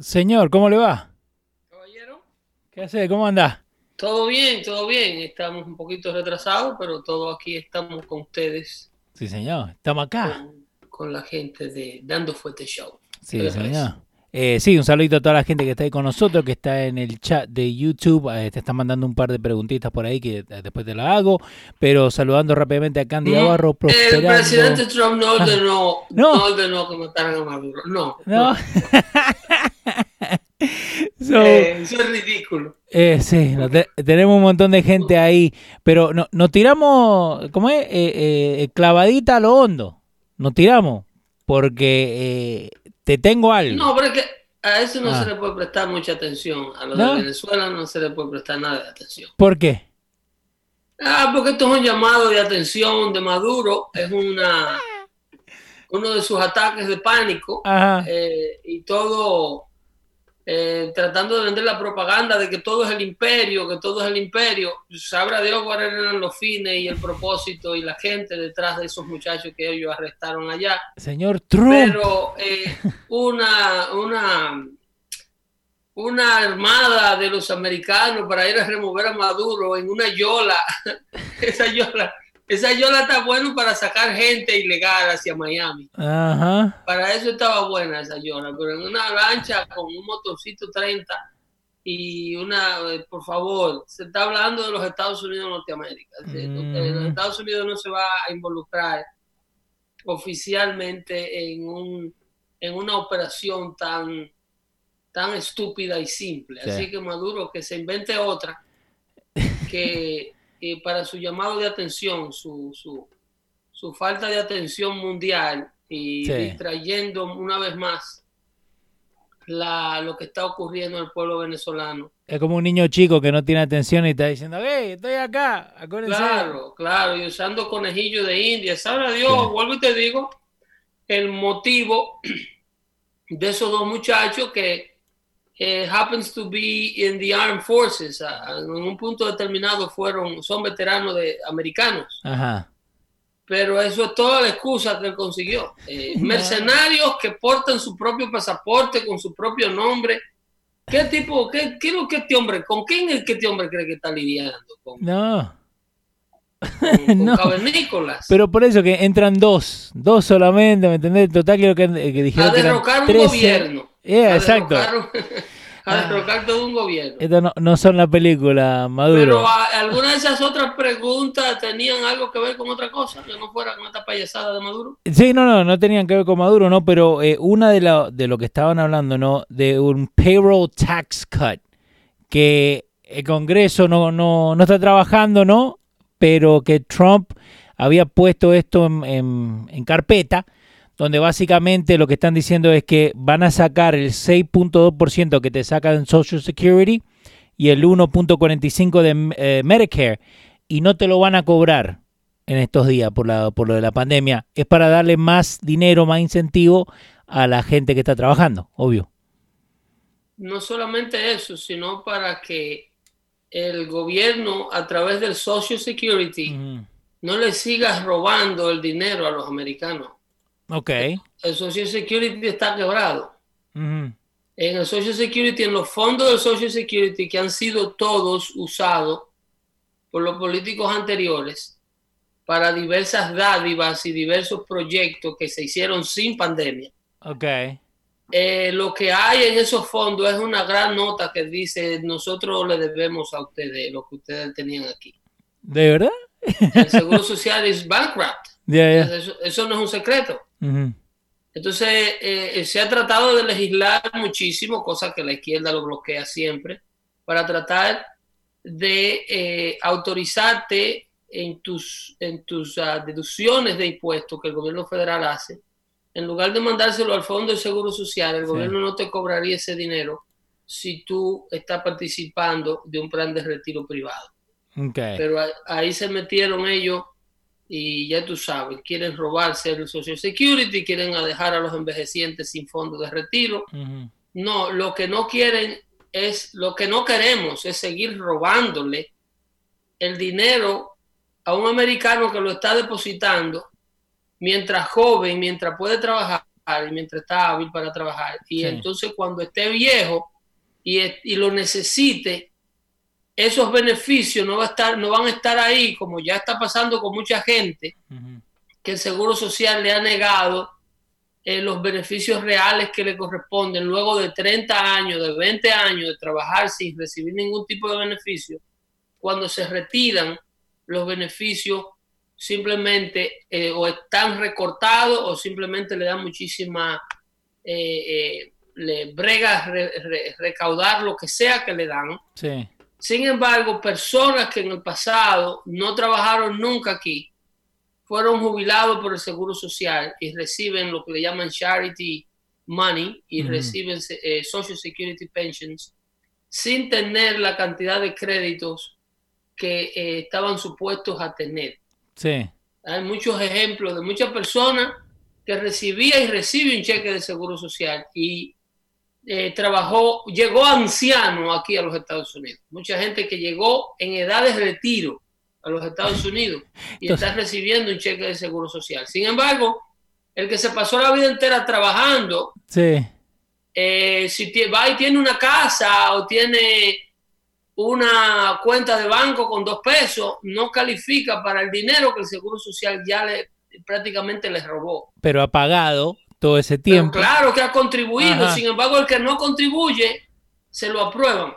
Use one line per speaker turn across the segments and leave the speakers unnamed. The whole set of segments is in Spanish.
Señor, ¿cómo le va?
Caballero.
¿Qué hace? ¿Cómo anda?
Todo bien, todo bien. Estamos un poquito retrasados, pero todo aquí estamos con ustedes,
Sí, señor. Estamos acá.
con, con la gente de Dando Fuerte Show.
Sí, señor. Eh, sí, un saludito a toda la gente que está ahí con nosotros, que está en el chat de YouTube. Eh, te están mandando un par de preguntitas por ahí que eh, después te las hago. Pero saludando rápidamente a Candy
Mm,
Navarro,
El
prosperando.
presidente Trump no ordenó,
No.
no. ordenó que mataran a Maduro. No,
No.
no.
So,
Eh, eso es ridículo.
eh, sí, no te- tenemos un montón de gente ahí. Pero no, nos tiramos, ¿cómo es? Eh, eh, clavadita a lo hondo. Nos tiramos. Porque eh, te tengo algo.
No, pero es que a eso no
Ah.
se le puede prestar mucha atención. A lo
¿No?
de Venezuela no se le puede prestar nada de atención.
¿Por qué?
Ah, porque esto es un llamado de atención de Maduro. Es una uno de sus ataques de pánico. Eh, y todo eh, tratando de vender la propaganda de que todo es el imperio, que todo es el imperio. Sabrá Dios cuáles eran los fines y el propósito y la gente detrás de esos muchachos que ellos arrestaron allá.
Señor Trump.
Pero eh, una, una, una armada de los americanos para ir a remover a Maduro en una yola, esa yola, esa yola está bueno para sacar gente ilegal hacia Miami.
Ajá.
Para eso estaba buena esa yola, pero en una lancha con un motorcito 30 y una, eh, por favor, se está hablando de los Estados Unidos de Norteamérica.
Mm.
eh, Los Estados Unidos no se va a involucrar oficialmente en, un, en una operación tan, tan estúpida y simple.
Sí.
Así que Maduro que se invente otra que eh, para su llamado de atención, su, su, su falta de atención mundial y
Sí.
distrayendo una vez más la, lo que está ocurriendo en el pueblo venezolano.
Es como un niño chico que no tiene atención y está diciendo, hey, estoy acá, acuérdense.
Claro, claro, y usando conejillos de India. Sabe Dios,
Sí.
vuelvo y te digo, el motivo de esos dos muchachos que eh, happens to be in the armed forces, en un punto determinado fueron, son veteranos de americanos,
Ajá.
pero eso es toda la excusa que él consiguió. Eh, mercenarios que portan su propio pasaporte con su propio nombre. ¿Qué tipo, qué, qué que este hombre, con quién es que este hombre cree que está lidiando? ¿Con,
No.
con, con
No.
cavernícolas?
Pero por eso que entran dos, dos solamente, ¿me entendés? Total creo que, que dijeron
a
que eran
derrocar un
13.
gobierno.
Eh,
a
exacto.
derrocar a derrocar todo un gobierno.
Esto no, no son la película, Maduro.
Pero a- algunas de esas otras preguntas tenían algo que ver con otra cosa, que no fuera con esta payasada de Maduro.
Sí, no, no, no tenían que ver con Maduro, ¿no? Pero eh, una de, la, de lo que estaban hablando, ¿no? De un payroll tax cut, que el Congreso no, no, no está trabajando, ¿no? Pero que Trump había puesto esto en, en- en carpeta, donde básicamente lo que están diciendo es que van a sacar el 6.2% que te sacan en Social Security y el 1.45% de eh, Medicare, y no te lo van a cobrar en estos días por, la, por lo de la pandemia. Es para darle más dinero, más incentivo a la gente que está trabajando, obvio.
No solamente eso, sino para que el gobierno, a través del Social Security, no le siga robando el dinero a los americanos.
Ok.
El Social Security está quebrado.
Ujú.
en el Social Security, en los fondos del Social Security que han sido todos usados por los políticos anteriores para diversas dádivas y diversos proyectos que se hicieron sin pandemia.
Ok.
Eh, lo que hay en esos fondos es una gran nota que dice nosotros le debemos a ustedes lo que ustedes tenían aquí.
¿De verdad?
El Seguro Social es bankrupt.
Ya, ya.
Eso, eso no es un secreto. Entonces, eh, se ha tratado de legislar muchísimo, cosa que la izquierda lo bloquea siempre, para tratar de eh, autorizarte en tus, en tus ah, deducciones de impuestos que el gobierno federal hace. En lugar de mandárselo al Fondo de Seguro Social, el
Sí.
gobierno no te cobraría ese dinero si tú estás participando de un plan de retiro privado.
Ok.
Pero ahí se metieron ellos y ya tú sabes, quieren robarse el Social Security, quieren dejar a los envejecientes sin fondo de retiro. No, lo que no quieren es, lo que no queremos es seguir robándole el dinero a un americano que lo está depositando mientras joven, mientras puede trabajar y mientras está hábil para trabajar. Y entonces cuando esté viejo y, y, lo necesite, esos beneficios no, va a estar, no van a estar ahí, como ya está pasando con mucha gente, que el Seguro Social le ha negado eh, los beneficios reales que le corresponden luego de 30 años, de 20 años de trabajar sin recibir ningún tipo de beneficio, cuando se retiran los beneficios simplemente eh, o están recortados o simplemente le dan muchísima, eh, le brega recaudar lo que sea que le dan. Sin embargo, personas que en el pasado no trabajaron nunca aquí, fueron jubilados por el Seguro Social y reciben lo que le llaman charity money y reciben eh, Social Security Pensions sin tener la cantidad de créditos que eh, estaban supuestos a tener.
Sí.
Hay muchos ejemplos de muchas personas que recibía y recibe un cheque de seguro social y eh, trabajó, llegó anciano aquí a los Estados Unidos. Mucha gente que llegó en edad de retiro a los Estados Unidos y está recibiendo un cheque de seguro social. Sin embargo, el que se pasó la vida entera trabajando,
sí.
Eh, si va y tiene una casa o tiene una cuenta de banco con dos pesos, no califica para el dinero que el seguro social ya le prácticamente le robó.
Pero ha pagado todo ese tiempo.
claro que ha contribuido, sin embargo, el que no contribuye se lo aprueban.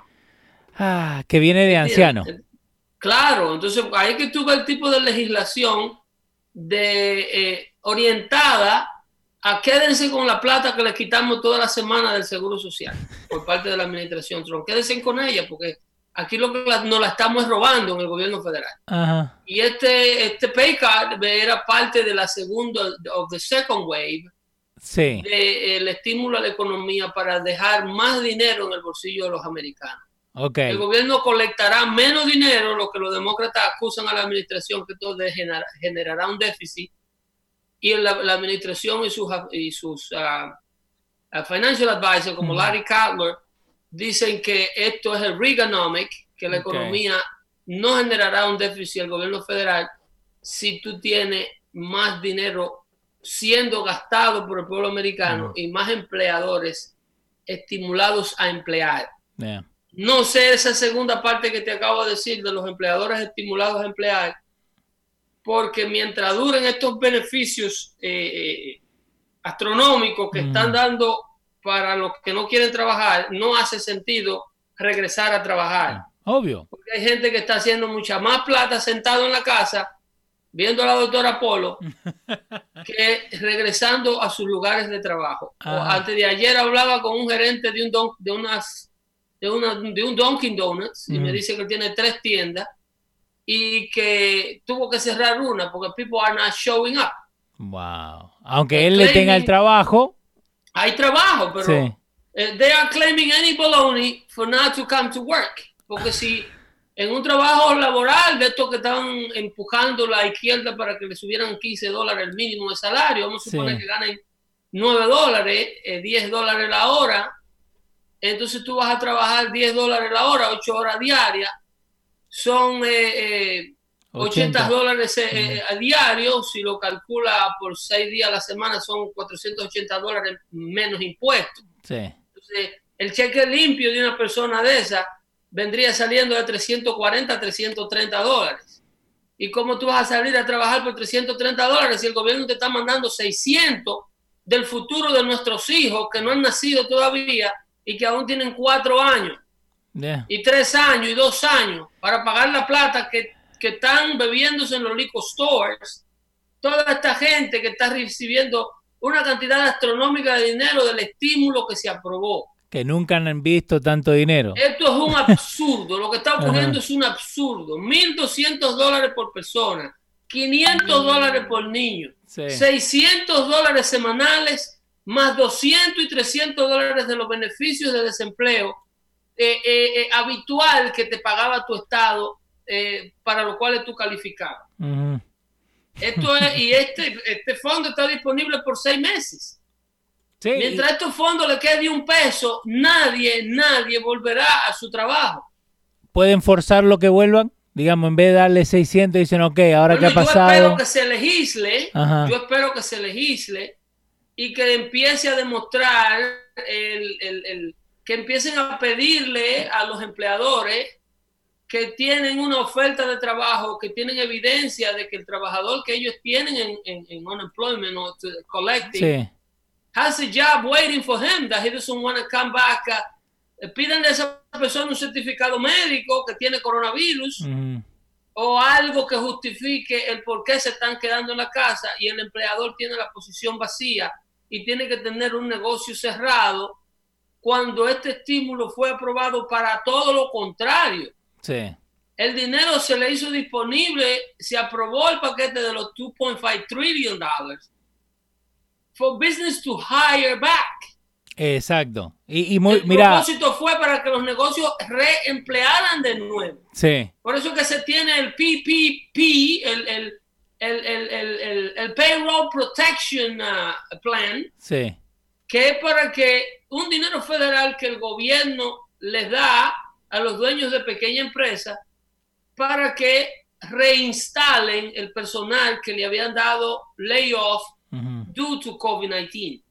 Ah, que viene de anciano.
Claro, entonces hay que tuvo el tipo de legislación de, eh, orientada a quédense con la plata que le quitamos toda la semana del Seguro Social por parte de la administración Trump. Quédense con ella porque aquí lo que nos la estamos robando en el gobierno federal. Y este, este pay card era parte de la segunda, of the second wave,
sí.
de, el estímulo a la economía para dejar más dinero en el bolsillo de los americanos. El gobierno colectará menos dinero, lo que los demócratas acusan a la administración que todo generará un déficit. Y la, administración y sus, y sus uh, financial advisors como Larry Cutler dicen que esto es el Reaganomic, que la economía no generará un déficit al gobierno federal si tú tienes más dinero siendo gastado por el pueblo americano y más empleadores estimulados a emplear. No sé esa segunda parte que te acabo de decir de los empleadores estimulados a emplear, porque mientras duren estos beneficios eh, eh, astronómicos que están mm. dando para los que no quieren trabajar, no hace sentido regresar a trabajar.
Obvio.
Porque hay gente que está haciendo mucha más plata sentado en la casa, viendo a la doctora Polo, que regresando a sus lugares de trabajo. antes de ayer hablaba con un gerente de, un de unas de, una, de un Dunkin' Donuts y me dice que tiene tres tiendas y que tuvo que cerrar una porque people are not showing up.
Wow. Aunque él le tenga el trabajo.
Hay trabajo, pero sí. Eh, they are claiming any baloney for not to come to work. Porque si en un trabajo laboral de estos que estaban empujando la izquierda para que le subieran 15 dólares el mínimo de salario, vamos a suponer que ganen 9 dólares, 10 eh, dólares la hora, entonces tú vas a trabajar 10 dólares la hora, 8 horas diarias, son eh, 80. Eh, dólares eh, eh, a diario, si lo calcula por 6 días a la semana son 480 dólares menos impuestos.
Entonces,
el cheque limpio de una persona de esa vendría saliendo de 340 a 330 dólares. ¿Y cómo tú vas a salir a trabajar por 330 dólares si el gobierno te está mandando 600 del futuro de nuestros hijos que no han nacido todavía y que aún tienen cuatro años y tres años y dos años para pagar la plata que, que están bebiéndose en los liquor stores, toda esta gente que está recibiendo una cantidad astronómica de dinero del estímulo que se aprobó.
Que nunca han visto tanto dinero.
Esto es un absurdo, lo que está ocurriendo es un absurdo. 1.200 dólares por persona, 500 dólares por niño, 600 dólares semanales más 200 y 300 dólares de los beneficios de desempleo eh, eh, eh, habitual que te pagaba tu Estado para los cuales tú calificabas. Esto es, y este, este fondo está disponible por seis meses. Mientras estos fondos le quede un peso, nadie, nadie volverá a su trabajo.
¿Pueden forzar lo que vuelvan? Digamos, en vez de darle 600, dicen, ok, ahora que ha pasado.
Yo espero que se legisle, yo espero que se legisle y que empiece a demostrar, el, el, el, que empiecen a pedirle a los empleadores que tienen una oferta de trabajo, que tienen evidencia de que el trabajador que ellos tienen en, en, en unemployment o collecting
Sí.
Has a job waiting for him that he doesn't want to come back. Uh, pídanle a esa persona un certificado médico que tiene coronavirus
Ujú.
o algo que justifique el por qué se están quedando en la casa y el empleador tiene la posición vacía y tiene que tener un negocio cerrado cuando este estímulo fue aprobado para todo lo contrario.
Sí.
El dinero se le hizo disponible, se aprobó el paquete de los 2.5 trillion dollars for business to hire back.
Exacto. Y, y muy,
el
mira,
propósito fue para que los negocios reemplearan de nuevo.
sí,
Por eso que se tiene el PPP, el, el, el, el, el, el- el Payroll Protection uh, Plan,
sí.
que es para que un dinero federal que el gobierno les da a los dueños de pequeña empresa para que reinstalen el personal que le habían dado layoff Due to COVID-19.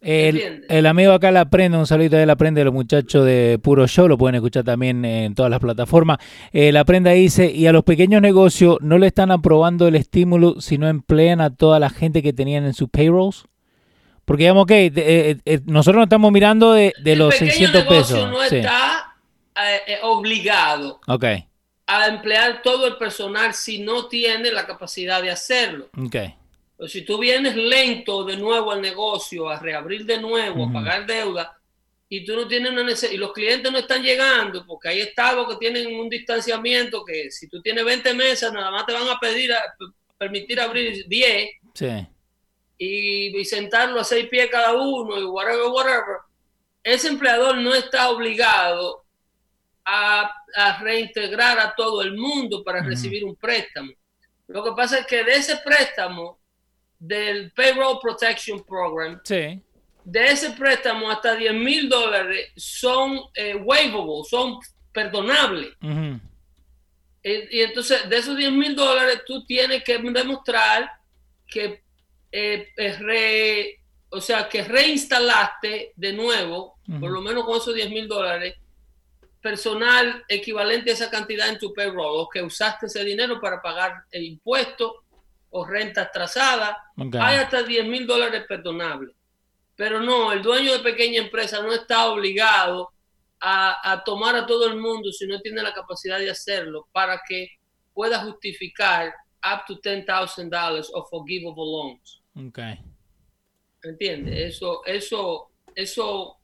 El, el amigo acá la aprende, un saludito de la aprende, los muchachos de Puro Show, lo pueden escuchar también en todas las plataformas. Eh, la aprenda dice, y a los pequeños negocios no le están aprobando el estímulo si no emplean a toda la gente que tenían en sus payrolls. Porque digamos que eh, eh, nosotros no estamos mirando de, de
el
los
pequeño
600
negocio
pesos.
no
Sí.
está eh, eh, obligado a emplear todo el personal si no tiene la capacidad de hacerlo.
ok.
Pero si tú vienes lento de nuevo al negocio, a reabrir de nuevo, a pagar deuda, y tú no tienes una necesidad, y los clientes no están llegando, porque hay estados que tienen un distanciamiento que si tú tienes 20 mesas, nada más te van a pedir, a, permitir abrir 10
Sí,
y, y sentarlo a 6 pies cada uno y whatever, whatever. Ese empleador no está obligado a, a reintegrar a todo el mundo para recibir un préstamo. Lo que pasa es que de ese préstamo, del Payroll Protection Program,
sí.
de ese préstamo hasta 10 mil dólares son eh, waivable, son perdonables. Y, y entonces, de esos 10 mil dólares, tú tienes que demostrar que, eh, eh, re- o sea, que reinstalaste de nuevo, por lo menos con esos 10 mil dólares, personal equivalente a esa cantidad en tu payroll, o que usaste ese dinero para pagar el impuesto o renta atrasada.
Ok.
Hay hasta 10 mil dólares perdonables. Pero no, el dueño de pequeña empresa no está obligado a, a tomar a todo el mundo si no tiene la capacidad de hacerlo para que pueda justificar up to $10,000 of forgivable loans.
Ok.
¿Entiendes? Eso, eso, eso,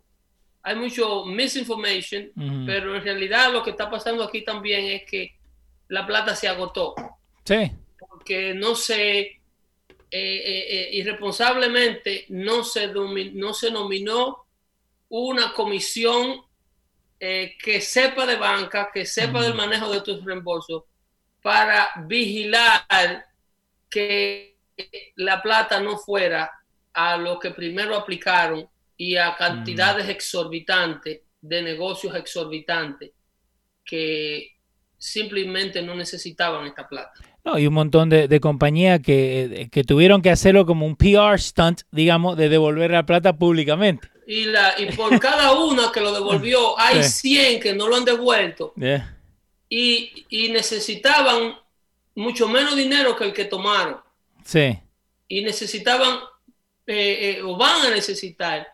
hay mucho misinformation, pero en realidad lo que está pasando aquí también es que la plata se agotó
Sí,
porque no se eh, eh, eh, irresponsablemente no se no se nominó una comisión eh, que sepa de banca, que sepa del manejo de tus reembolsos para vigilar que la plata no fuera a lo que primero aplicaron y a cantidades exorbitantes de negocios exorbitantes que simplemente no necesitaban esta plata.
No, y un montón de, de compañías que, que tuvieron que hacerlo como un PR stunt, digamos, de devolver la plata públicamente.
Y, la, y por cada una que lo devolvió, hay
Sí.
100 que no lo han devuelto
Yeah.
y, y necesitaban mucho menos dinero que el que tomaron.
Sí,
Y necesitaban, eh, eh, o van a necesitar,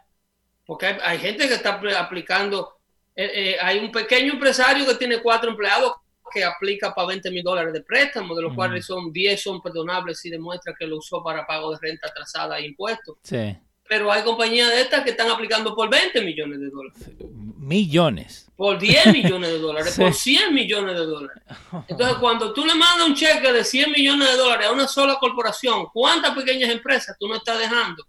porque hay, hay gente que está apl- aplicando, eh, eh, hay un pequeño empresario que tiene cuatro empleados que aplica para 20 mil dólares de préstamo, de los cuales son 10 son perdonables si demuestra que lo usó para pago de renta atrasada e impuestos.
sí.
Pero hay compañías de estas que están aplicando por 20 millones de dólares.
Millones.
por 10 millones de dólares,
Sí.
por 100 millones de dólares. Entonces, cuando tú le mandas un cheque de 100 millones de dólares a una sola corporación, ¿cuántas pequeñas empresas tú no estás dejando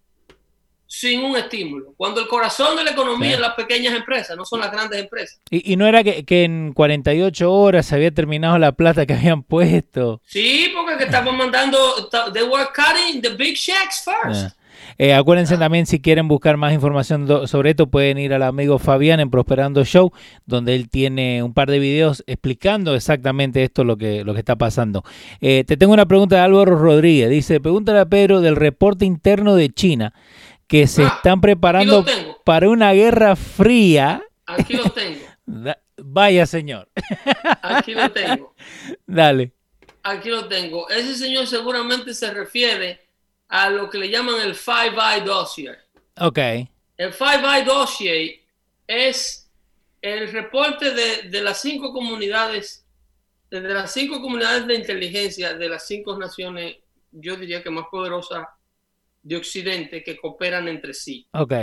sin un estímulo? Cuando el corazón de la economía
Sí.
es las pequeñas empresas, no son las grandes empresas.
Y, y no era que, que en 48 horas se había terminado la plata que habían puesto.
Sí, porque que estaban mandando, they were cutting the big checks first.
Yeah. Eh, acuérdense también si quieren buscar más información sobre esto, pueden ir al amigo Fabián en Prosperando Show, donde él tiene un par de videos explicando exactamente esto, lo que, lo que está pasando. Eh, te tengo una pregunta de Álvaro Rodríguez. Dice, pregúntale a Pedro del reporte interno de China, que se
Ah,
están preparando para una guerra fría.
Aquí lo tengo.
Vaya señor.
Aquí lo tengo.
Dale.
Aquí lo tengo. Ese señor seguramente se refiere a lo que le llaman el Five Eye Dossier.
Ok.
El Five Eye Dossier es el reporte de, de las cinco comunidades, de las cinco comunidades de inteligencia de las cinco naciones, yo diría que más poderosas de Occidente que cooperan entre sí.
Ok.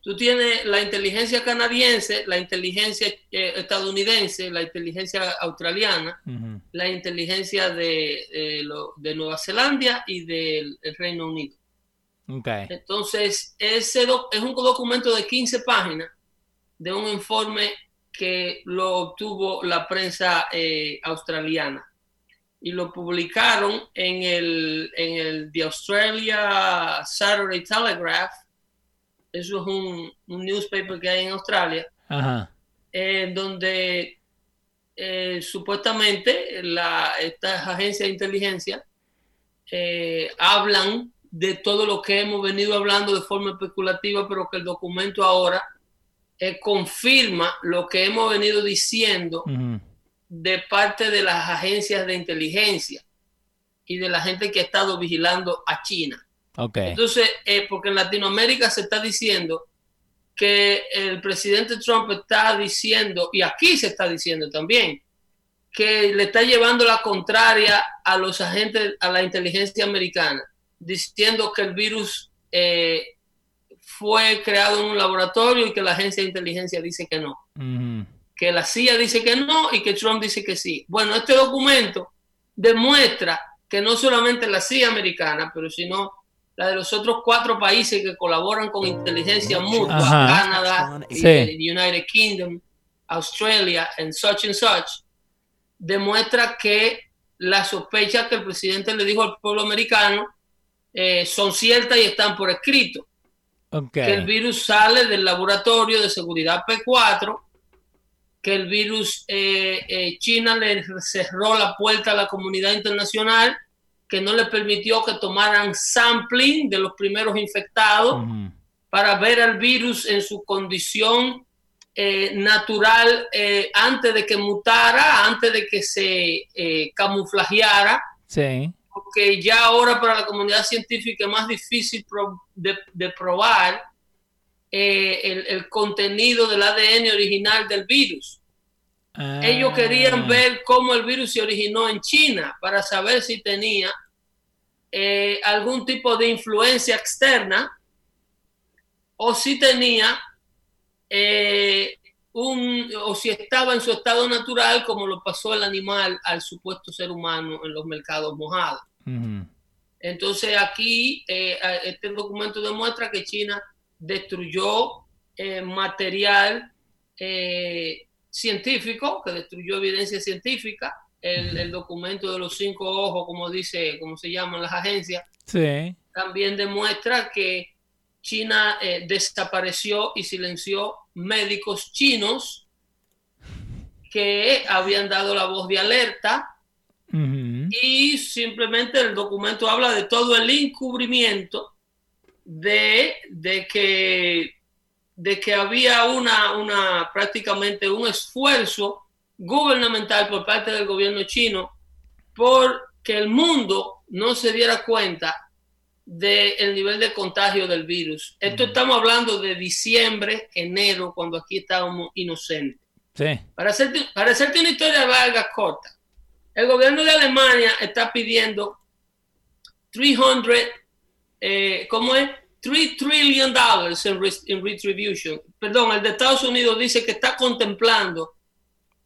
Tú tienes la inteligencia canadiense, la inteligencia eh, estadounidense, la inteligencia australiana, la inteligencia de, eh, lo- de Nueva Zelanda y del el Reino Unido.
Ok.
Entonces, ese es un documento de 15 páginas de un informe que lo obtuvo la prensa eh, australiana y lo publicaron en el, en el The Australia Saturday Telegraph. Eso es un, un newspaper que hay en Australia
Ajá.
en donde eh, supuestamente la, estas agencias de inteligencia eh, hablan de todo lo que hemos venido hablando de forma especulativa, pero que el documento ahora eh, confirma lo que hemos venido diciendo. De parte de las agencias de inteligencia y de la gente que ha estado vigilando a China.
Ok.
Entonces, eh, porque en Latinoamérica se está diciendo que el presidente Trump está diciendo, y aquí se está diciendo también, que le está llevando la contraria a los agentes, a la inteligencia americana, diciendo que el virus eh, fue creado en un laboratorio y que la agencia de inteligencia dice que no. Que la CIA dice que no y que Trump dice que sí. Bueno, este documento demuestra que no solamente la CIA americana, pero sino la de los otros cuatro países que colaboran con inteligencia mutua,
Ajá.
Canadá,
Sí.
el United Kingdom, Australia, and such and such, demuestra que las sospechas que el presidente le dijo al pueblo americano eh, son ciertas y están por escrito. Que el virus sale del laboratorio de seguridad P4, que el virus eh, eh, China le cerró la puerta a la comunidad internacional, que no le permitió que tomaran sampling de los primeros infectados para ver al virus en su condición eh, natural eh, antes de que mutara, antes de que se eh, camuflajeara,
Sí.
porque ya ahora para la comunidad científica es más difícil de probar eh, el, el contenido del ADN original del virus. Ellos
Ah.
querían ver cómo el virus se originó en China para saber si tenía eh, algún tipo de influencia externa o si tenía eh, un o si estaba en su estado natural como lo pasó el animal al supuesto ser humano en los mercados mojados. Entonces aquí eh, este documento demuestra que China destruyó eh, material eh, científico, que destruyó evidencia científica, el, el documento de los cinco ojos, como dice, como se llaman las agencias,
Sí.
también demuestra que China eh, desapareció y silenció médicos chinos que habían dado la voz de alerta y simplemente el documento habla de todo el encubrimiento de, de que de que había una, una prácticamente un esfuerzo gubernamental por parte del gobierno chino por que el mundo no se diera cuenta del nivel de contagio del virus. Esto estamos hablando de diciembre, enero, cuando aquí estábamos inocentes.
Sí.
Para hacerte, para hacerte una historia larga, corta, el gobierno de Alemania está pidiendo 300, eh, ¿cómo es? 3 trillion dollars en, en retribution. Perdón, el de Estados Unidos dice que está contemplando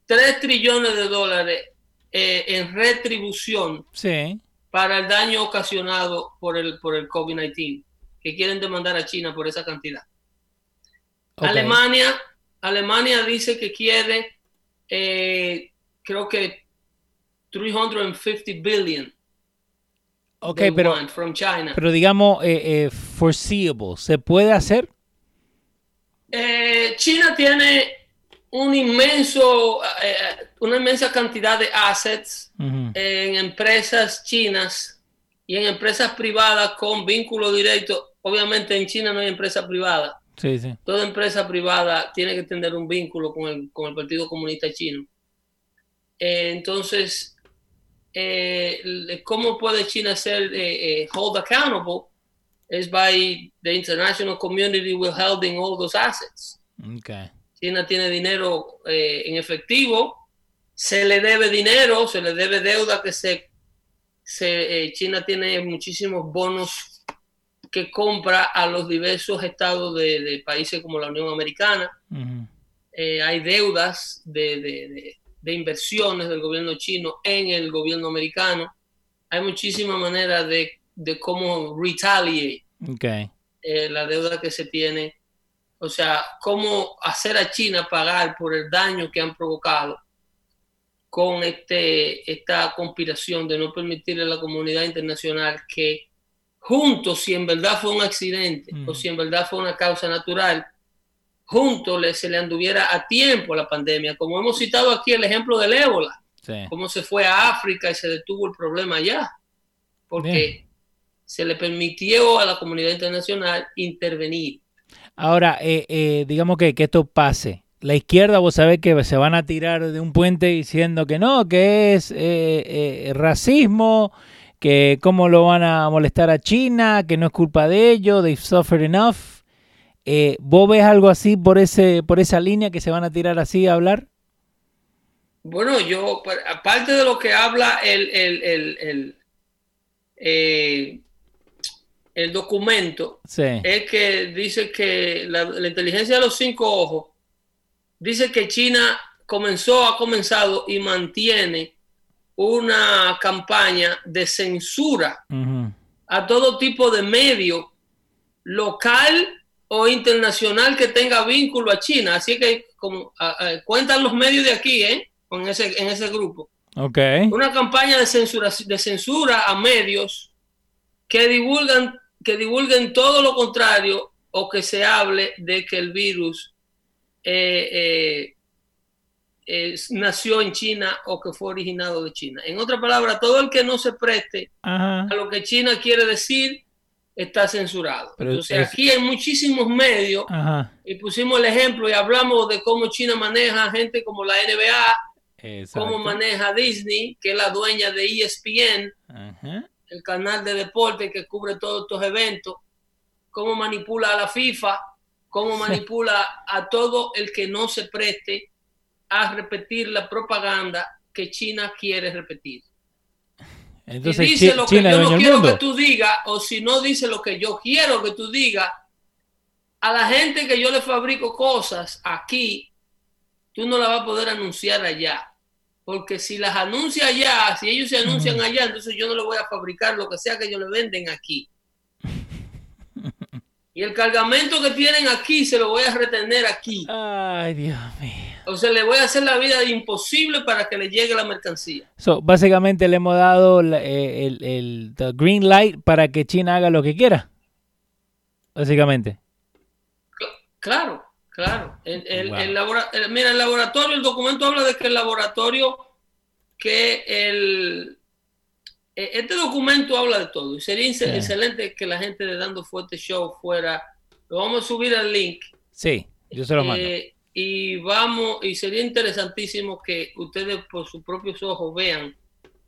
3 trillones de dólares eh, en retribución
Sí.
para el daño ocasionado por el, por el COVID-19, que quieren demandar a China por esa cantidad. Alemania, Alemania dice que quiere, eh, creo que 350 billion
Ok,
they
pero,
want from China.
pero digamos, eh, eh, foreseeable? ¿Se puede hacer?
Eh, China tiene un inmenso, eh, una inmensa cantidad de assets en empresas chinas y en empresas privadas con vínculo directo. Obviamente en China no hay empresa privada.
Sí, sí.
Toda empresa privada tiene que tener un vínculo con el, con el Partido Comunista Chino. Entonces, eh, ¿cómo puede China ser eh, eh, hold accountable? Es by the international community withholding all those assets.
Okay.
China tiene dinero eh, en efectivo, se le debe dinero, se le debe deuda que se, se eh, China tiene muchísimos bonos que compra a los diversos estados de, de países como la Unión Americana.
Ujú.
Eh, hay deudas de, de- de- de inversiones del gobierno chino en el gobierno americano. Hay muchísimas maneras de, de cómo retaliate
Okay.
eh, la deuda que se tiene, o sea, cómo hacer a China pagar por el daño que han provocado con este, esta conspiración de no permitirle a la comunidad internacional que juntos, si en verdad fue un accidente o si en verdad fue una causa natural, juntos le, se le anduviera a tiempo la pandemia, como hemos citado aquí el ejemplo del ébola
Sí.
cómo se fue a África y se detuvo el problema allá, porque
Bien.
se le permitió a la comunidad internacional intervenir.
Ahora, eh, eh, digamos que, que esto pase. La izquierda, vos sabés que se van a tirar de un puente diciendo que no, que es eh, eh, racismo, que cómo lo van a molestar a China, que no es culpa de ellos, they've suffered enough. Eh, ¿Vos ves algo así por ese por esa línea que se van a tirar así a hablar?
Bueno, yo, pues, aparte de lo que habla el, el, el, el, eh, el documento,
Sí.
es que dice que la, la inteligencia de los cinco ojos dice que China comenzó, ha comenzado y mantiene una campaña de censura a todo tipo de medio local o internacional que tenga vínculo a China. Así que como a- a- cuentan los medios de aquí, ¿eh? Con ese, en ese grupo.
Ok.
Una campaña de censura, de censura a medios que divulgan, que divulguen todo lo contrario o que se hable de que el virus eh, eh, es- nació en China o que fue originado de China. En otras palabras, todo el que no se preste
Ajá.
a lo que China quiere decir está censurado.
Pero
Entonces
es-
aquí hay muchísimos medios
Ajá.
y pusimos el ejemplo y hablamos de cómo China maneja gente como la NBA,
Exacto.
cómo maneja Disney, que es la dueña de ESPN,
Ajá.
el canal de deporte que cubre todos estos eventos, cómo manipula a la FIFA, cómo manipula a todo el que no se preste a repetir la propaganda que China quiere repetir.
Entonces
y dice lo que
China
yo no quiero
mundo.
que tú digas, o si no dice lo que yo quiero que tú digas, a la gente que yo le fabrico cosas aquí, tú no la vas a poder anunciar allá. Porque si las anuncia allá, si ellos se anuncian
Ujú.
allá, entonces yo no le voy a fabricar lo que sea que ellos le venden aquí. Y el cargamento que tienen aquí se lo voy a retener aquí.
Ay, Dios mío.
O sea, le voy a hacer la vida imposible para que le llegue la mercancía.
So, básicamente le hemos dado la- eh, el, el- the green light para que China haga lo que quiera. Básicamente.
Claro, claro. El, el-
Wow.
el labora- el- mira, el laboratorio, el documento habla de que el laboratorio, que el... e- Este documento habla de todo y sería
Sí.
excelente que la gente de Dando Fuerte Show fuera, lo vamos a subir al link
Sí, yo se lo mando.
eh, y vamos, y sería interesantísimo que ustedes por sus propios ojos vean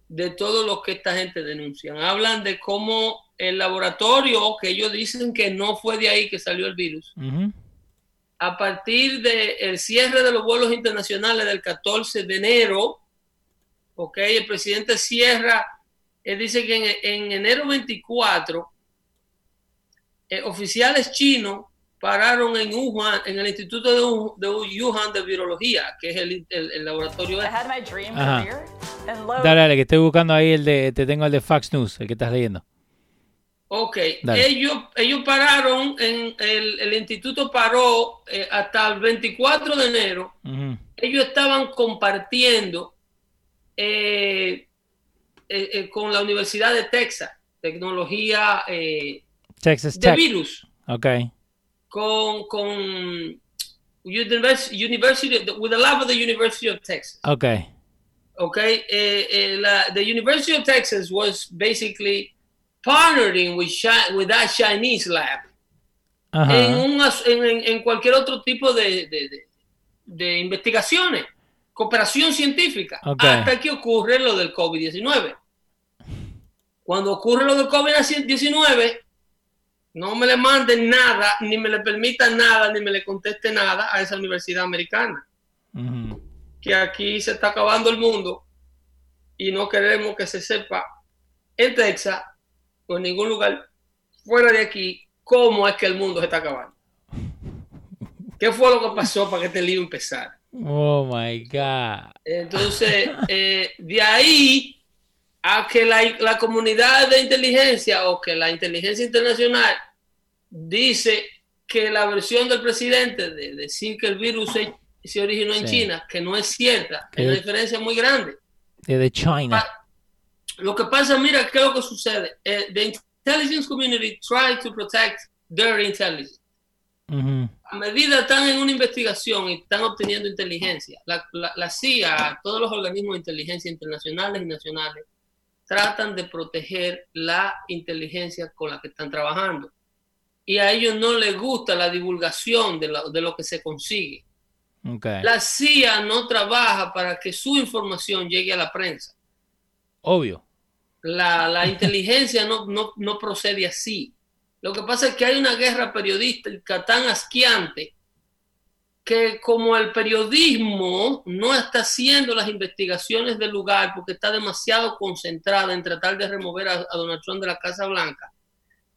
de todo lo que esta gente denuncia. Hablan de cómo el laboratorio, que ellos dicen que no fue de ahí que salió el virus,
Ujú.
a partir del cierre de los vuelos internacionales del 14 de enero, ok, el presidente cierra, él dice que en, en enero 24, eh, oficiales chinos pararon en Wuhan, en el Instituto de, Wu- de Wuhan de Virología, que es el, el- el laboratorio.
I
este.
had my dream
Ajá.
career, and lo,
Dale, dale, que estoy buscando ahí el de, te tengo el de Fox News, el que estás leyendo.
Ok,
Dale.
ellos, ellos pararon, en el, el instituto paró eh, hasta el 24 de enero ellos estaban compartiendo eh, eh, eh, con la Universidad de Texas, tecnología, eh,
Texas
de
Tech.
virus
Ok.
con, con Univers- University, with the lab of the University of Texas.
Ok.
Okay, eh, la, the University of Texas was basically partnering with, that Chinese lab en, un en, cualquier otro tipo de, de- de- de investigaciones, cooperación científica,
Ok.
hasta que ocurre lo del COVID-19. Cuando ocurre lo del COVID-19, no me le manden nada, ni me le permitan nada, ni me le conteste nada a esa universidad americana que aquí se está acabando el mundo y no queremos que se sepa en Texas o en ningún lugar fuera de aquí cómo es que el mundo se está acabando. ¿Qué fue lo que pasó para que este lío empezara?
Oh my God.
Entonces, eh, de ahí a que la, la comunidad de inteligencia o que la inteligencia internacional dice que la versión del presidente de decir que el virus se, se originó en
Sí.
China, que no es cierta,
Que-
hay una diferencia muy grande.
De China.
Lo que pasa, mira, ¿qué es lo que sucede? Eh, the intelligence community try to protect their intelligence. A medida están en una investigación y están obteniendo inteligencia, la, la- la CIA, todos los organismos de inteligencia internacionales y nacionales, tratan de proteger la inteligencia con la que están trabajando. Y a ellos no les gusta la divulgación de lo, de lo que se consigue. La CIA no trabaja para que su información llegue a la prensa.
Obvio.
La, la inteligencia no, no, no procede así. Lo que pasa es que hay una guerra periodística tan asqueante que como el periodismo no está haciendo las investigaciones del lugar porque está demasiado concentrada en tratar de remover a, a Donald Trump de la Casa Blanca,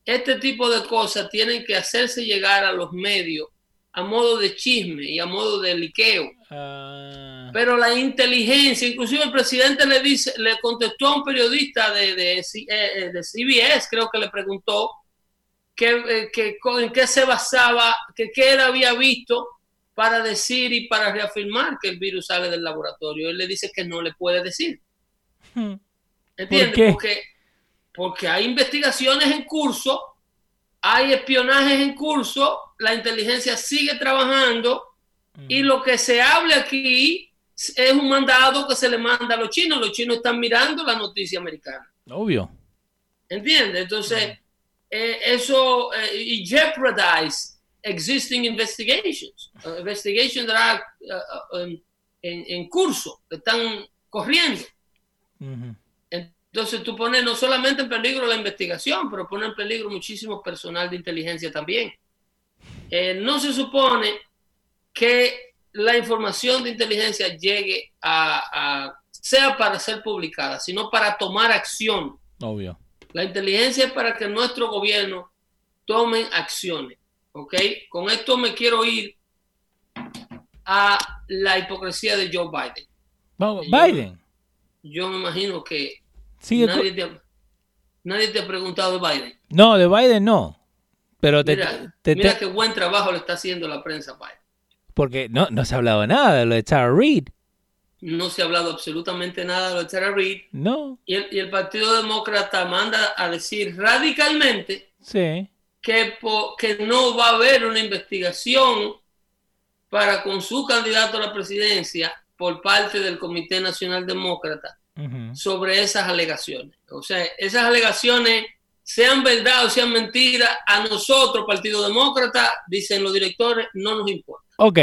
este tipo de cosas tienen que hacerse llegar a los medios a modo de chisme y a modo de liqueo.
Ah,
Pero la inteligencia, inclusive el presidente le dice, le contestó a un periodista de, de, C- eh, eh, de CBS, creo que le preguntó que, eh, que en qué se basaba, que qué él había visto para decir y para reafirmar que el virus sale del laboratorio. Él le dice que no le puede decir.
hmm.
¿Entiendes?
qué?
Porque, porque hay investigaciones en curso, hay espionajes en curso, la inteligencia sigue trabajando y lo que se hable aquí es un mandado que se le manda a los chinos. Los chinos están mirando la noticia americana.
Obvio.
¿Entiendes? Entonces, eh, eso eh, y jeopardize existing investigations, uh, investigations that are uh, uh, um, en, en curso, que están corriendo. Entonces tú pones no solamente en peligro la investigación, pero pone en peligro muchísimo personal de inteligencia también. Eh, no se supone que la información de inteligencia llegue a, a- sea para ser publicada, sino para tomar acción.
Obvio.
La inteligencia es para que nuestro gobierno tomen acciones. ¿Ok? Con esto me quiero ir a la hipocresía de Joe Biden.
Vamos,
Yo-
Biden.
Yo me imagino que
Sigue
nadie, te ha, nadie te ha preguntado de Biden.
No, de Biden no. Pero te,
Mira,
te-
mira qué buen trabajo le está haciendo la prensa Biden.
porque no, no se ha hablado nada de lo de Tara Reid.
No se ha hablado absolutamente nada de lo de Tara Reid.
No.
Y el, y el Partido Demócrata manda a decir radicalmente
Sí.
Que, po- que no va a haber una investigación para con su candidato a la presidencia por parte del Comité Nacional Demócrata sobre esas alegaciones. O sea, esas alegaciones, sean verdad o sean mentiras, a nosotros, Partido Demócrata, dicen los directores, no nos importa.
Ok.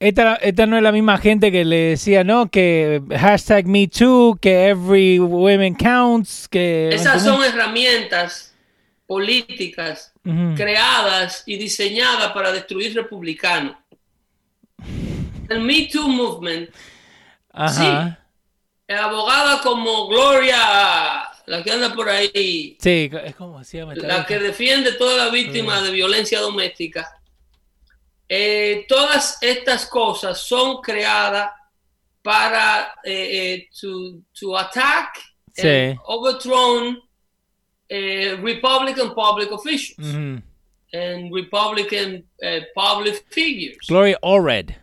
Esta, esta no es la misma gente que le decía, ¿no? Que hashtag Me Too, que every women counts, que...
Esas son herramientas políticas creadas y diseñadas para destruir republicanos. El Me Too Movement,
Ajá.
abogada como Gloria, la que anda por ahí,
Sí, es como se llama esta
la que defiende todas las víctimas de violencia doméstica, eh, todas estas cosas son creadas para eh, eh, to, to attack
Sí.
and eh, Republican public officials and Republican eh, public figures.
Gloria Allred.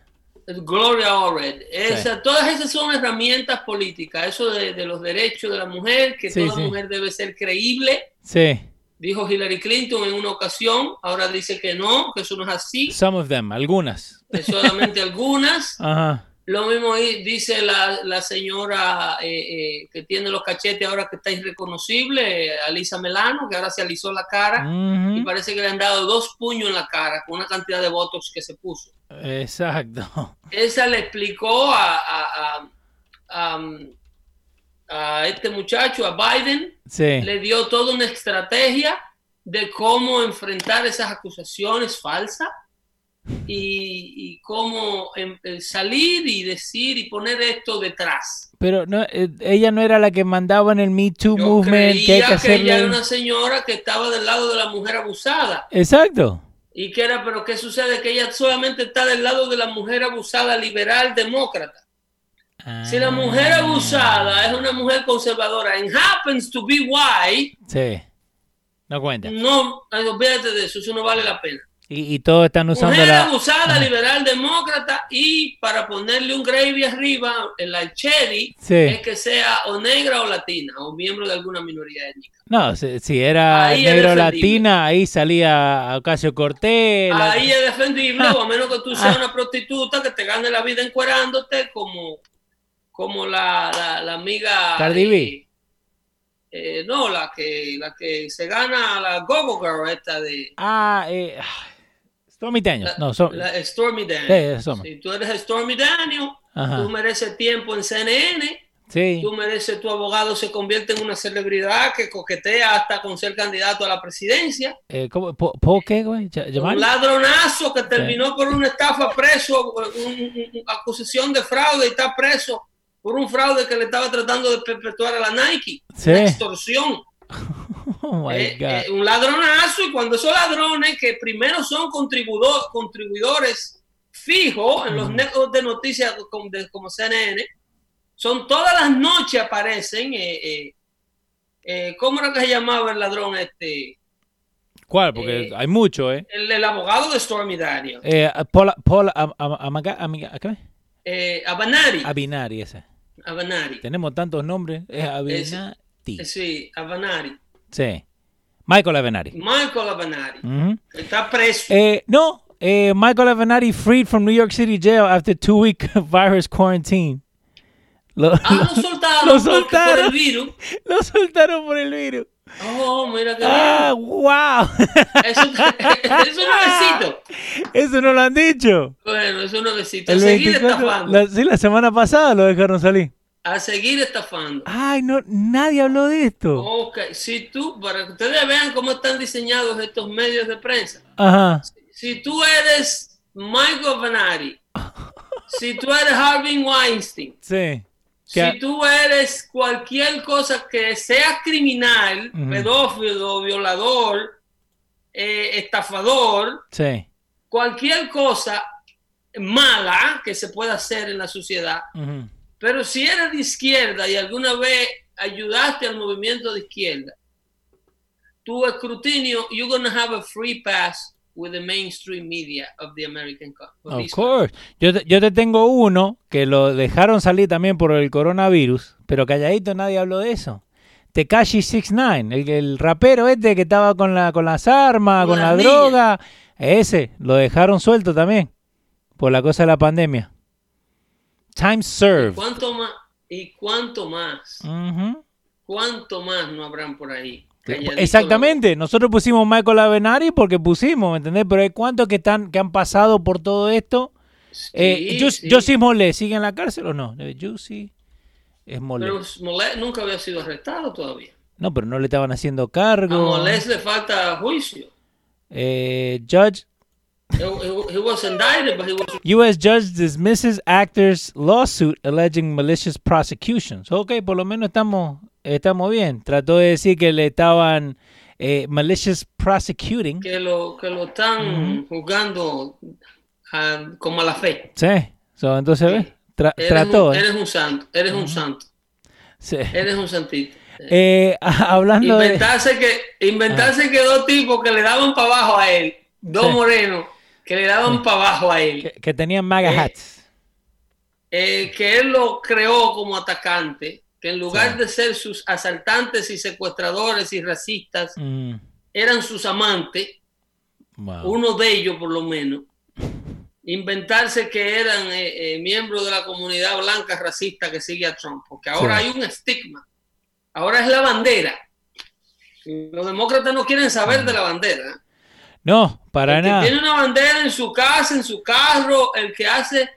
Gloria Allred. Esa, Todas esas son herramientas políticas. Eso de, de los derechos de la mujer, que
Sí,
toda
sí.
mujer debe ser creíble,
Sí.
dijo Hillary Clinton en una ocasión, ahora dice que no, que eso no es así,
Some of them, algunas.
es solamente algunas.
Ajá.
Lo mismo dice la, la señora eh, eh, que tiene los cachetes ahora que está irreconocible, Alisa Melano, que ahora se alisó la cara y parece que le han dado dos puños en la cara con una cantidad de botox que se puso.
Exacto.
Esa le explicó a, a- a- a- a este muchacho, a Biden,
Sí.
le dio toda una estrategia de cómo enfrentar esas acusaciones falsas y, y cómo em, eh, salir y decir y poner esto detrás.
Pero no, eh, ella no era la que mandaba en el Me Too
Yo
movement que hay
creía
que
que, ella era una señora que estaba del lado de la mujer abusada
Exacto.
y que era, pero ¿qué sucede? Que ella solamente está del lado de la mujer abusada liberal demócata. Si la mujer
Ah,
abusada es una mujer conservadora and happens to be white,
Sí. No cuenta.
no, olvídate de eso, eso no vale la pena.
Y, y todos están usando
Mujer
la.
abusada, liberal, demócrata, y para ponerle un gravy arriba, en la cherry,
Sí.
es que sea o negra o latina, o miembro de alguna minoría étnica.
No, si, si era
Ahí
negro latina, ahí salía Ocasio Cortés. la-
Ahí es defendible, o a menos que tú seas una prostituta que te gane la vida encuerándote, como, como la, la, la amiga.
Cardi B.
eh, eh, no, la que, la que se gana la Gogo Girl, esta de.
Ah, eh, ah, Stormy Daniels.
La,
No, so-
la Stormy Daniels.
Sí.
Si tú eres Stormy Daniels,
Ajá.
tú mereces tiempo en CNN,
Sí.
tú mereces tu abogado se convierte en una celebridad que coquetea hasta con ser candidato a la presidencia.
Eh, ¿cómo? ¿Po, po qué, güey? ¿Ya-
Un ladronazo que terminó por una estafa preso, un- un- un- acusación de fraude y está preso por un fraude que le estaba tratando de perpetuar a la Nike.
Sí.
Una extorsión.
Oh my
Eh,
God.
eh, un ladronazo y cuando esos ladrones que primero son contribuidor- contribuidores fijos en los
Ujú.
networks de noticias como, de- como CNN, son todas las noches aparecen, eh, eh, ¿cómo era que se llamaba el ladrón este?
¿Cuál? Porque hay mucho, ¿eh?
El, el abogado de Stormy Daniels,
eh Paul, Paul Am- Am- Amaga- Amiga- ¿qué?
Avanari,
Abinari, ese.
Avanari,
Tenemos tantos nombres. Es
sí, Avanari,
Sí. Michael Avenari.
Michael
Ujú.
está preso.
Eh, no, eh, Michael Avenatti freed from New York City jail after two week virus quarantine. Lo,
Ah, lo soltaron,
lo
por el virus.
lo soltaron por el virus.
Oh, mira que
Ah, wow.
Eso, eso es nuevecito.
Eso no lo han dicho.
Bueno, eso es nuevecito.
El
seguir
24,
estafando.
la, sí, la semana pasada lo dejaron salir.
A seguir estafando.
Ay, no, nadie habló de esto.
Ok, si tú, para que ustedes vean cómo están diseñados estos medios de prensa.
Ajá.
Si tú eres Michael Vanari, si tú eres Harvey Weinstein,
Sí.
Si tú eres cualquier cosa que sea criminal, pedófilo, violador, eh, estafador,
Sí.
cualquier cosa mala que se pueda hacer en la sociedad. Pero si eres de izquierda y alguna vez ayudaste al movimiento de izquierda, tu escrutinio, you're going to have a free pass with the mainstream media of the American of
Of course. Yo te, yo te tengo uno que lo dejaron salir también por el coronavirus, pero calladito nadie habló de eso. Tekashi 69, el, el rapero este que estaba con, la, con las armas,
Con
la droga, ese lo dejaron suelto también por la cosa de la pandemia. Time served.
¿Cuánto más? ¿Y cuánto más? ¿Cuánto más no habrán por ahí?
Exactamente, nosotros pusimos Michael Avenari porque pusimos, ¿me entendés? Pero hay cuántos que están que han pasado por todo esto.
Sí,
Eh, Jus-
sí.
Jussie Smollett, ¿sigue en la cárcel o no? Eh, Jussie es Smollett.
Pero Smollett nunca había sido arrestado todavía.
No, pero no le estaban haciendo
A
cargo.
Smollett le falta juicio.
Eh, judge,
He, he- he was indicted, but he was
U.S. judge dismisses actor's lawsuit alleging malicious prosecutions. Ok, por lo menos estamos, estamos bien. Trató de decir que le estaban eh, malicious prosecuting.
que lo, que lo están juzgando ah, como a la fe.
Sí, so, entonces ve, tra-
Eres
trató.
un,
eh.
eres un santo, eres un santo,
Sí.
eres un santito.
Eh, hablando de...
Inventarse que, inventarse que dos tipos que le daban para abajo a él, dos
Sí.
morenos que le daban para abajo a él,
Que, que tenían MAGA
Eh,
hats.
eh, que él lo creó como atacante, que en lugar
Sí.
de ser sus asaltantes y secuestradores y racistas,
Mm,
eran sus amantes,
Wow.
uno de ellos por lo menos, inventarse que eran eh, eh, miembros de la comunidad blanca racista que sigue a Trump, porque ahora
Sí.
hay un estigma, ahora es la bandera. Los demócratas no quieren saber de la bandera.
No, para
el que
nada.
tiene una bandera en su casa, en su carro, el que hace,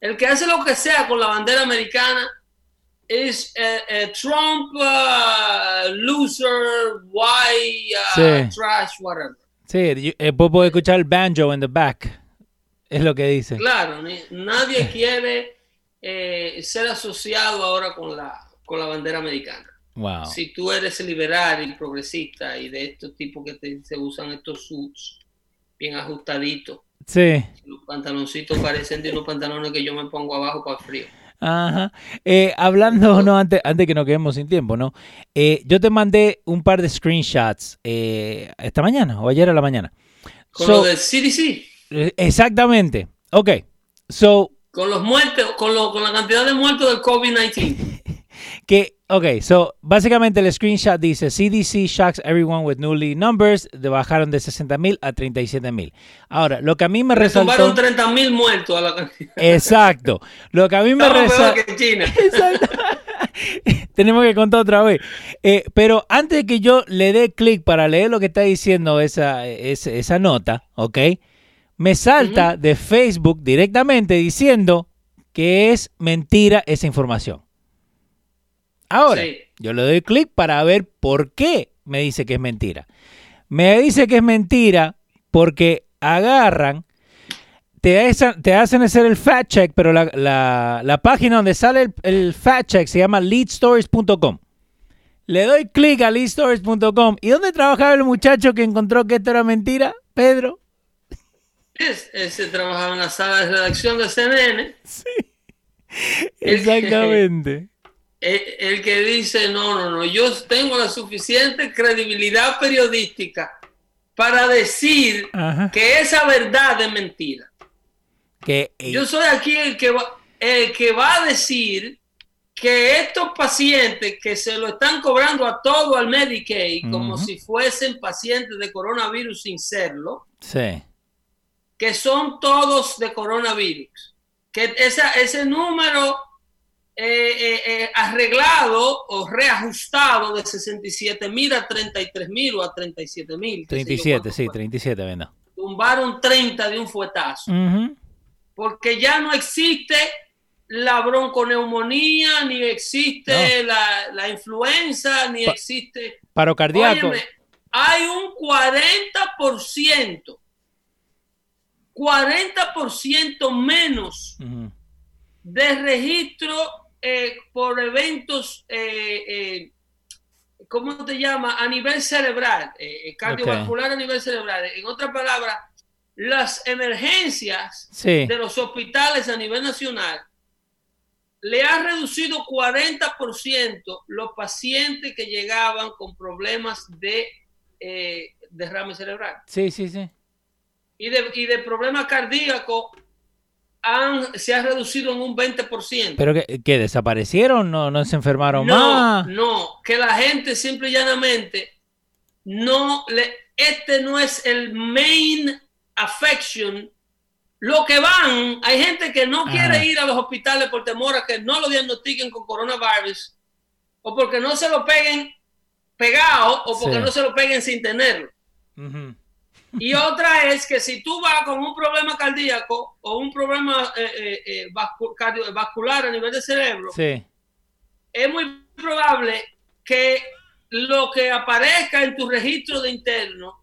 el que hace lo que sea con la bandera americana es eh, eh, Trump, uh, loser, white, uh,
Sí.
trash, whatever.
Sí, eh, puedo puedo escuchar el banjo in the back. Es lo que dice.
Claro, ni- nadie quiere eh, ser asociado ahora con la, con la bandera americana.
Wow.
Si tú eres liberal y progresista y de estos tipos que te- se usan estos suits bien ajustaditos,
Sí.
los pantaloncitos parecen de unos pantalones que yo me pongo abajo para el frío.
Ajá. Eh, hablando, no, antes, antes que nos quedemos sin tiempo, ¿no? Eh, yo te mandé un par de screenshots eh, esta mañana o ayer a la mañana.
Con
So,
lo del CDC,
exactamente. Ok. So,
con los muertos, con, lo- con la cantidad de muertos del COVID-19.
que, ok, so, básicamente el screenshot dice, CDC shocks everyone with newly numbers, de bajaron de 60 mil a 37 mil. Ahora, lo que a mí me resaltó...
Tumbaron 30 mil muertos a la cantidad.
Exacto. Lo que a mí me resaltó... Exacto. Tenemos que contar otra vez. Eh, pero antes de que yo le dé clic para leer lo que está diciendo esa, esa, esa nota, ¿ok? Me salta de Facebook directamente diciendo que es mentira esa información. Ahora,
Sí.
yo le doy clic para ver por qué me dice que es mentira. Me dice que es mentira porque agarran, te hacen, te hacen hacer el fact check, pero la, la- la página donde sale el, el fact check se llama leadstories.com. Le doy clic a leadstories.com. ¿Y dónde trabajaba el muchacho que encontró que esto era mentira? Pedro.
Es- Ese trabajaba en la sala de redacción de CNN.
Exactamente.
El, el que dice, no, no, no, yo tengo la suficiente credibilidad periodística para decir
Ajá.
que esa verdad es mentira.
Que, eh,
Yo soy aquí el que va, el que va a decir que estos pacientes que se lo están cobrando a todo al Medicaid como si fuesen pacientes de coronavirus sin serlo,
sí.
que son todos de coronavirus. Que esa, ese número eh, eh, eh, arreglado o reajustado de 67 mil a 33 mil o a 37 mil.
37, sí, 37, venga.
Tumbaron 30 de un fuetazo. Porque ya no existe la bronconeumonía, ni existe la, la influenza, ni
Pa-
existe...
Paro cardíaco.
Óyeme, hay un 40%, 40% menos de registro eh, por eventos, eh, eh, ¿cómo te llama? A nivel cerebral, cardiovascular a nivel cerebral. En otras palabras, las emergencias
Sí.
de los hospitales a nivel nacional le ha reducido 40% los pacientes que llegaban con problemas de eh, derrame cerebral
Sí, sí, sí.
y de, y de problemas cardíacos han, se ha reducido en un 20%.
¿Pero que, que desaparecieron? ¿No, no se enfermaron
no,
más?
no, que la gente simple y llanamente no le, este no es el main affection. Lo que van, hay gente que no
Ajá.
quiere ir a los hospitales por temor a que no lo diagnostiquen con coronavirus o porque no se lo peguen pegado o porque
Sí.
no se lo peguen sin tenerlo.
Ujú.
Y otra es que si tú vas con un problema cardíaco o un problema eh, eh, eh, vascu- cardiovascular a nivel de cerebro,
Sí.
es muy probable que lo que aparezca en tu registro de interno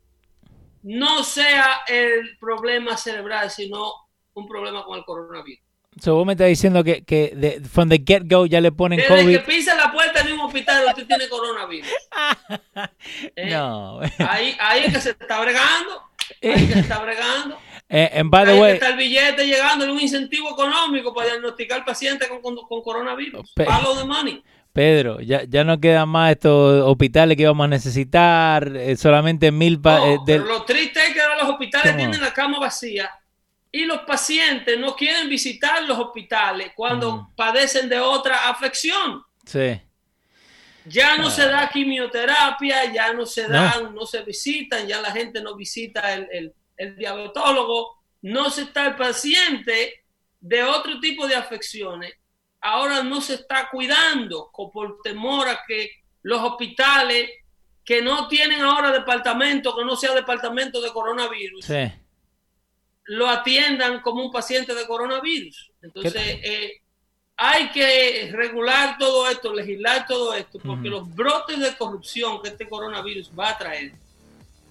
no sea el problema cerebral, sino un problema con el coronavirus.
So, vos me estás diciendo que, que de, from the get-go ya le ponen
Desde
COVID.
que pisa la hospital, usted tiene coronavirus. Eh,
No.
Ahí, ahí es que se está bregando. Ahí es que se está bregando.
Eh, and by the
Ahí es que
way,
está el billete llegando, un incentivo económico para diagnosticar pacientes con, con, con coronavirus.
Pe-
Follow the money.
Pedro, ya, ya no quedan más estos hospitales que vamos a necesitar. eh, solamente mil...
No,
eh,
pero lo triste es que ahora los hospitales
¿Cómo?
tienen la cama vacía y los pacientes no quieren visitar los hospitales cuando
Mm.
padecen de otra afección.
Sí.
Ya no
Ah.
se da quimioterapia, ya no se dan, no, se visitan, ya la gente no visita el, el- el diabetólogo, no se está el paciente de otro tipo de afecciones. Ahora no se está cuidando por temor a que los hospitales que no tienen ahora departamento, que no sea departamento de coronavirus,
Sí.
lo atiendan como un paciente de coronavirus. Entonces, eh, hay que regular todo esto, legislar todo esto, porque los brotes de corrupción que este coronavirus va a traer,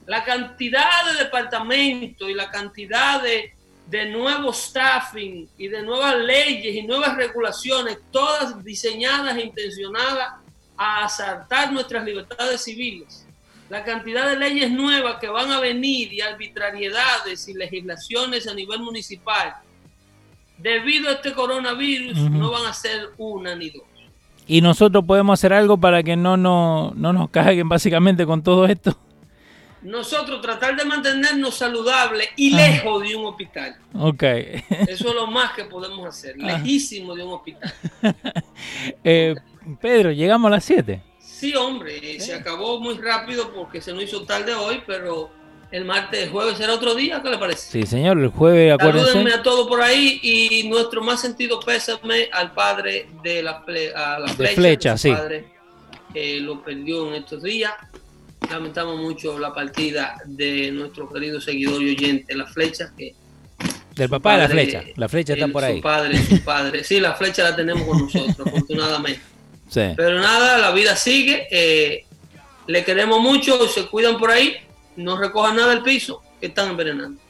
la cantidad de departamentos y la cantidad de, de nuevos staffing y de nuevas leyes y nuevas regulaciones, todas diseñadas e intencionadas a asaltar nuestras libertades civiles. La cantidad de leyes nuevas que van a venir y arbitrariedades y legislaciones a nivel municipal debido a este coronavirus no van a ser una ni dos.
Y nosotros podemos hacer algo para que no, no, no nos caguen básicamente con todo esto.
Nosotros tratar de mantenernos saludables y
Ah.
lejos de un hospital.
Ok.
Eso es lo más que podemos hacer,
Ah.
lejísimo de un hospital.
Eh, Pedro, llegamos a las 7.
Sí, hombre, se acabó muy rápido porque se nos hizo tarde hoy, pero el martes, el jueves será otro día, ¿qué le parece?
Sí, señor, el jueves, acuérdense.
Salúdenme a todos por ahí y nuestro más sentido pésame al padre de la, fle- a la
De
flecha.
Flecha,
su
sí.
padre eh, lo perdió en estos días. Lamentamos mucho la partida de nuestro querido seguidor y oyente, la flecha. Que
Del
su
papá de la flecha. La flecha está por
Su
ahí.
padre, su padre. Sí, la flecha la tenemos con nosotros, afortunadamente.
Sí.
Pero nada, la vida sigue. eh, le queremos mucho, se cuidan por ahí, no recojan nada del piso, que están envenenando.